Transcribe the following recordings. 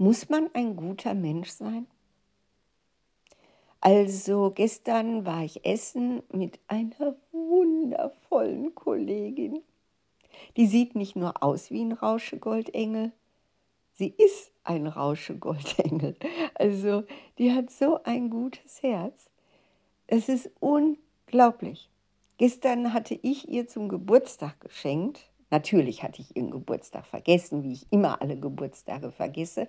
Muss man ein guter Mensch sein? Also gestern war ich essen mit einer wundervollen Kollegin. Die sieht nicht nur aus wie ein Rauschegoldengel, sie ist ein Rauschegoldengel. Also die hat so ein gutes Herz. Es ist unglaublich. Gestern hatte ich ihr zum Geburtstag geschenkt. Natürlich hatte ich ihren Geburtstag vergessen, wie ich immer alle Geburtstage vergesse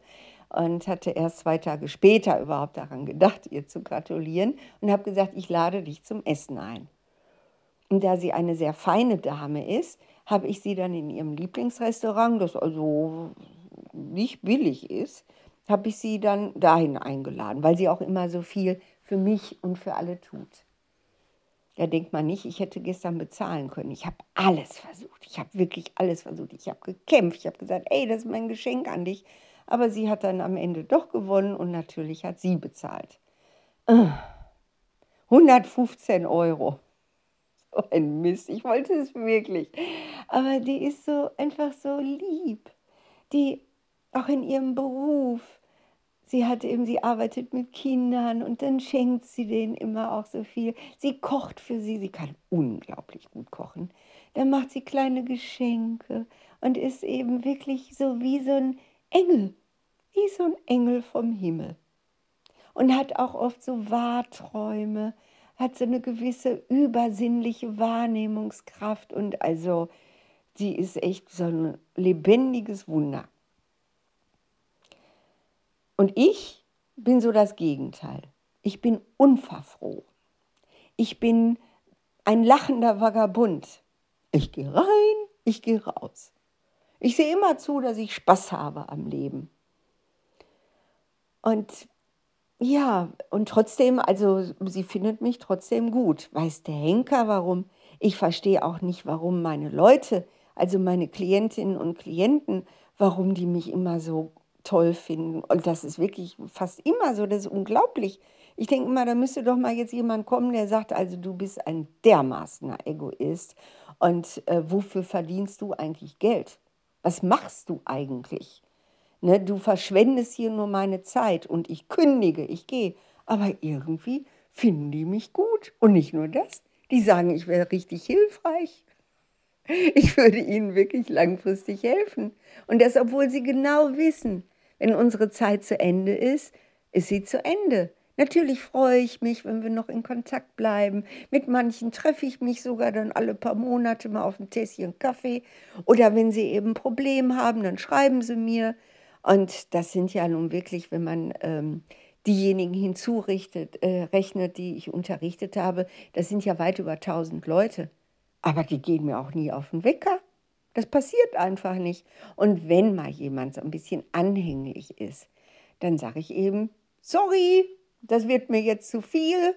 und hatte erst zwei Tage später überhaupt daran gedacht, ihr zu gratulieren und habe gesagt, ich lade dich zum Essen ein. Und da sie eine sehr feine Dame ist, habe ich sie dann in ihrem Lieblingsrestaurant, das also nicht billig ist, habe ich sie dann dahin eingeladen, weil sie auch immer so viel für mich und für alle tut. Da denkt man nicht, ich hätte gestern bezahlen können. Ich habe alles versucht. Ich habe wirklich alles versucht. Ich habe gekämpft. Ich habe gesagt, ey, das ist mein Geschenk an dich. Aber sie hat dann am Ende doch gewonnen und natürlich hat sie bezahlt. 115 Euro. So ein Mist, ich wollte es wirklich. Aber die ist so einfach so lieb. Die auch in ihrem Beruf. Sie hat eben, sie arbeitet mit Kindern und dann schenkt sie denen immer auch so viel. Sie kocht für sie, sie kann unglaublich gut kochen. Dann macht sie kleine Geschenke und ist eben wirklich so wie so ein Engel wie so ein Engel vom Himmel. Und hat auch oft so Wahrträume, hat so eine gewisse übersinnliche Wahrnehmungskraft und also sie ist echt so ein lebendiges Wunder. Und ich bin so das Gegenteil. Ich bin unverfroren. Ich bin ein lachender Vagabund. Ich gehe rein, ich gehe raus. Ich sehe immer zu, dass ich Spaß habe am Leben. Und ja, und trotzdem, also sie findet mich trotzdem gut. Weiß der Henker warum? Ich verstehe auch nicht, warum meine Leute, also meine Klientinnen und Klienten, warum die mich immer so toll finden. Und das ist wirklich fast immer so, das ist unglaublich. Ich denke immer, da müsste doch mal jetzt jemand kommen, der sagt, also du bist ein dermaßener Egoist. Und äh, wofür verdienst du eigentlich Geld? Was machst du eigentlich? Ne, du verschwendest hier nur meine Zeit und ich kündige, ich gehe. Aber irgendwie finden die mich gut. Und nicht nur das, die sagen, ich wäre richtig hilfreich. Ich würde ihnen wirklich langfristig helfen. Und das, obwohl sie genau wissen, wenn unsere Zeit zu Ende ist, ist sie zu Ende. Natürlich freue ich mich, wenn wir noch in Kontakt bleiben. Mit manchen treffe ich mich sogar dann alle paar Monate mal auf ein Tässchen Kaffee. Oder wenn sie eben ein Problem haben, dann schreiben sie mir. Und das sind ja nun wirklich, wenn man ähm, diejenigen hinzurechnet, äh, rechnet, die ich unterrichtet habe, das sind ja weit über 1000 Leute. Aber die gehen mir auch nie auf den Wecker. Das passiert einfach nicht. Und wenn mal jemand so ein bisschen anhänglich ist, dann sage ich eben, sorry, das wird mir jetzt zu viel.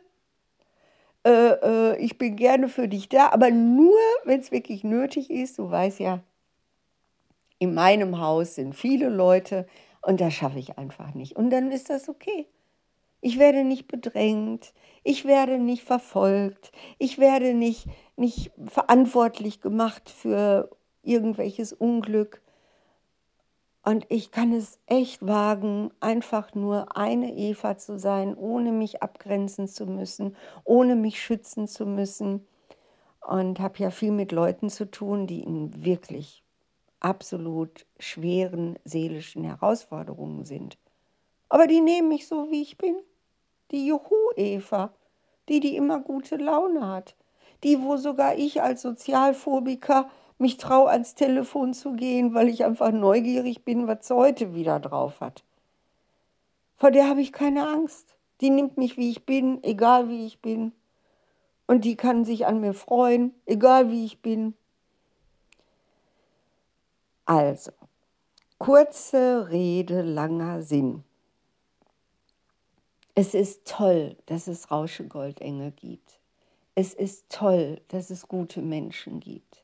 Äh, äh, ich bin gerne für dich da, aber nur, wenn es wirklich nötig ist. Du weißt ja, in meinem Haus sind viele Leute und das schaffe ich einfach nicht. Und dann ist das okay. Ich werde nicht bedrängt, ich werde nicht verfolgt, ich werde nicht, nicht verantwortlich gemacht für irgendwelches Unglück. Und ich kann es echt wagen, einfach nur eine Eva zu sein, ohne mich abgrenzen zu müssen, ohne mich schützen zu müssen. Und habe ja viel mit Leuten zu tun, die in wirklich absolut schweren seelischen Herausforderungen sind. Aber die nehmen mich so, wie ich bin. Die Juhu-Eva, die, die immer gute Laune hat. Die, wo sogar ich als Sozialphobiker mich traue, ans Telefon zu gehen, weil ich einfach neugierig bin, was sie heute wieder drauf hat. Vor der habe ich keine Angst. Die nimmt mich, wie ich bin, egal wie ich bin. Und die kann sich an mir freuen, egal wie ich bin. Also, kurze Rede, langer Sinn. Es ist toll, dass es Rauschegoldengel gibt. Es ist toll, dass es gute Menschen gibt.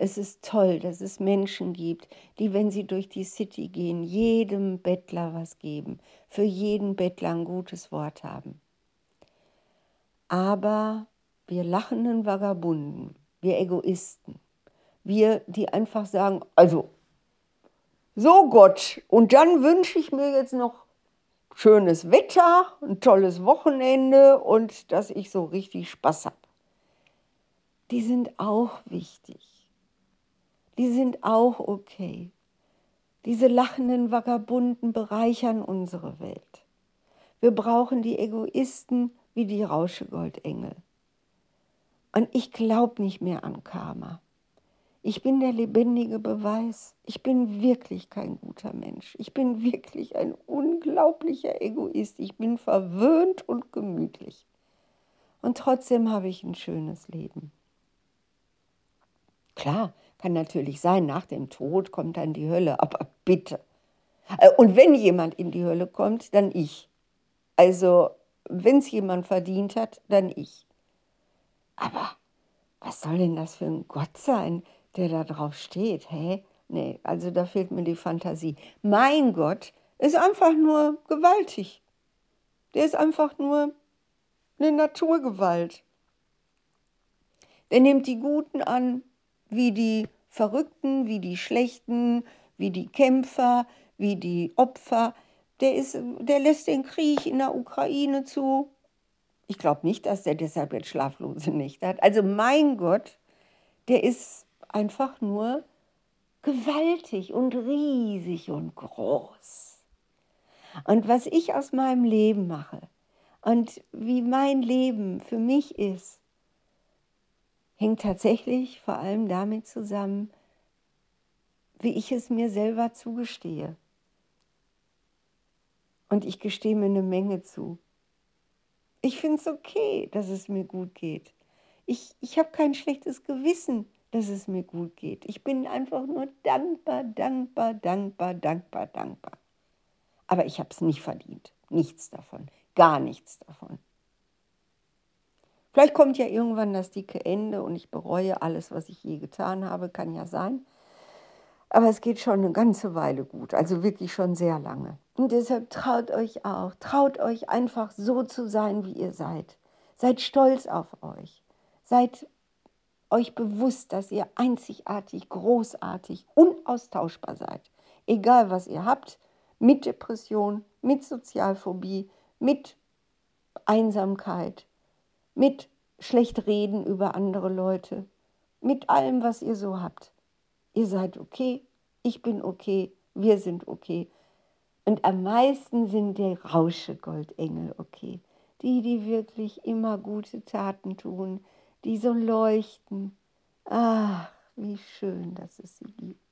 Es ist toll, dass es Menschen gibt, die, wenn sie durch die City gehen, jedem Bettler was geben, für jeden Bettler ein gutes Wort haben. Aber wir lachenden Vagabunden, wir Egoisten, wir, die einfach sagen, also So Gott, und dann wünsche ich mir jetzt noch schönes Wetter, ein tolles Wochenende und dass ich so richtig Spaß habe. Die sind auch wichtig. Die sind auch okay. Diese lachenden Vagabunden bereichern unsere Welt. Wir brauchen die Egoisten wie die Rauschegoldengel. Und ich glaube nicht mehr an Karma. Ich bin der lebendige Beweis. Ich bin wirklich kein guter Mensch. Ich bin wirklich ein unglaublicher Egoist. Ich bin verwöhnt und gemütlich. Und trotzdem habe ich ein schönes Leben. Klar, kann natürlich sein, nach dem Tod kommt dann die Hölle, aber bitte. Äh, und wenn jemand in die Hölle kommt, dann ich. Also, wenn es jemand verdient hat, dann ich. Aber was soll denn das für ein Gott sein, der da drauf steht? Hä? Nee, also da fehlt mir die Fantasie. Mein Gott ist einfach nur gewaltig. Der ist einfach nur eine Naturgewalt. Der nimmt die Guten an, wie die Verrückten, wie die Schlechten, wie die Kämpfer, wie die Opfer. Der, ist, der lässt den Krieg in der Ukraine zu. Ich glaube nicht, dass der deshalb jetzt schlaflose Nächte hat. Also mein Gott, der ist einfach nur gewaltig und riesig und groß. Und was ich aus meinem Leben mache und wie mein Leben für mich ist, hängt tatsächlich vor allem damit zusammen, wie ich es mir selber zugestehe. Und ich gestehe mir eine Menge zu. Ich finde es okay, dass es mir gut geht. Ich, ich habe kein schlechtes Gewissen, dass es mir gut geht. Ich bin einfach nur dankbar, dankbar, dankbar, dankbar, dankbar. Aber ich habe es nicht verdient. Nichts davon. Gar nichts davon. Vielleicht kommt ja irgendwann das dicke Ende und ich bereue alles, was ich je getan habe, kann ja sein. Aber es geht schon eine ganze Weile gut, also wirklich schon sehr lange. Und deshalb traut euch auch, traut euch einfach so zu sein, wie ihr seid. Seid stolz auf euch. Seid euch bewusst, dass ihr einzigartig, großartig, unaustauschbar seid. Egal, was ihr habt, mit Depression, mit Sozialphobie, mit Einsamkeit, mit schlecht reden über andere Leute, mit allem, was ihr so habt. Ihr seid okay, ich bin okay, wir sind okay. Und am meisten sind die Rauschegoldengel okay. Die, die wirklich immer gute Taten tun, die so leuchten. Ach, wie schön, dass es sie gibt.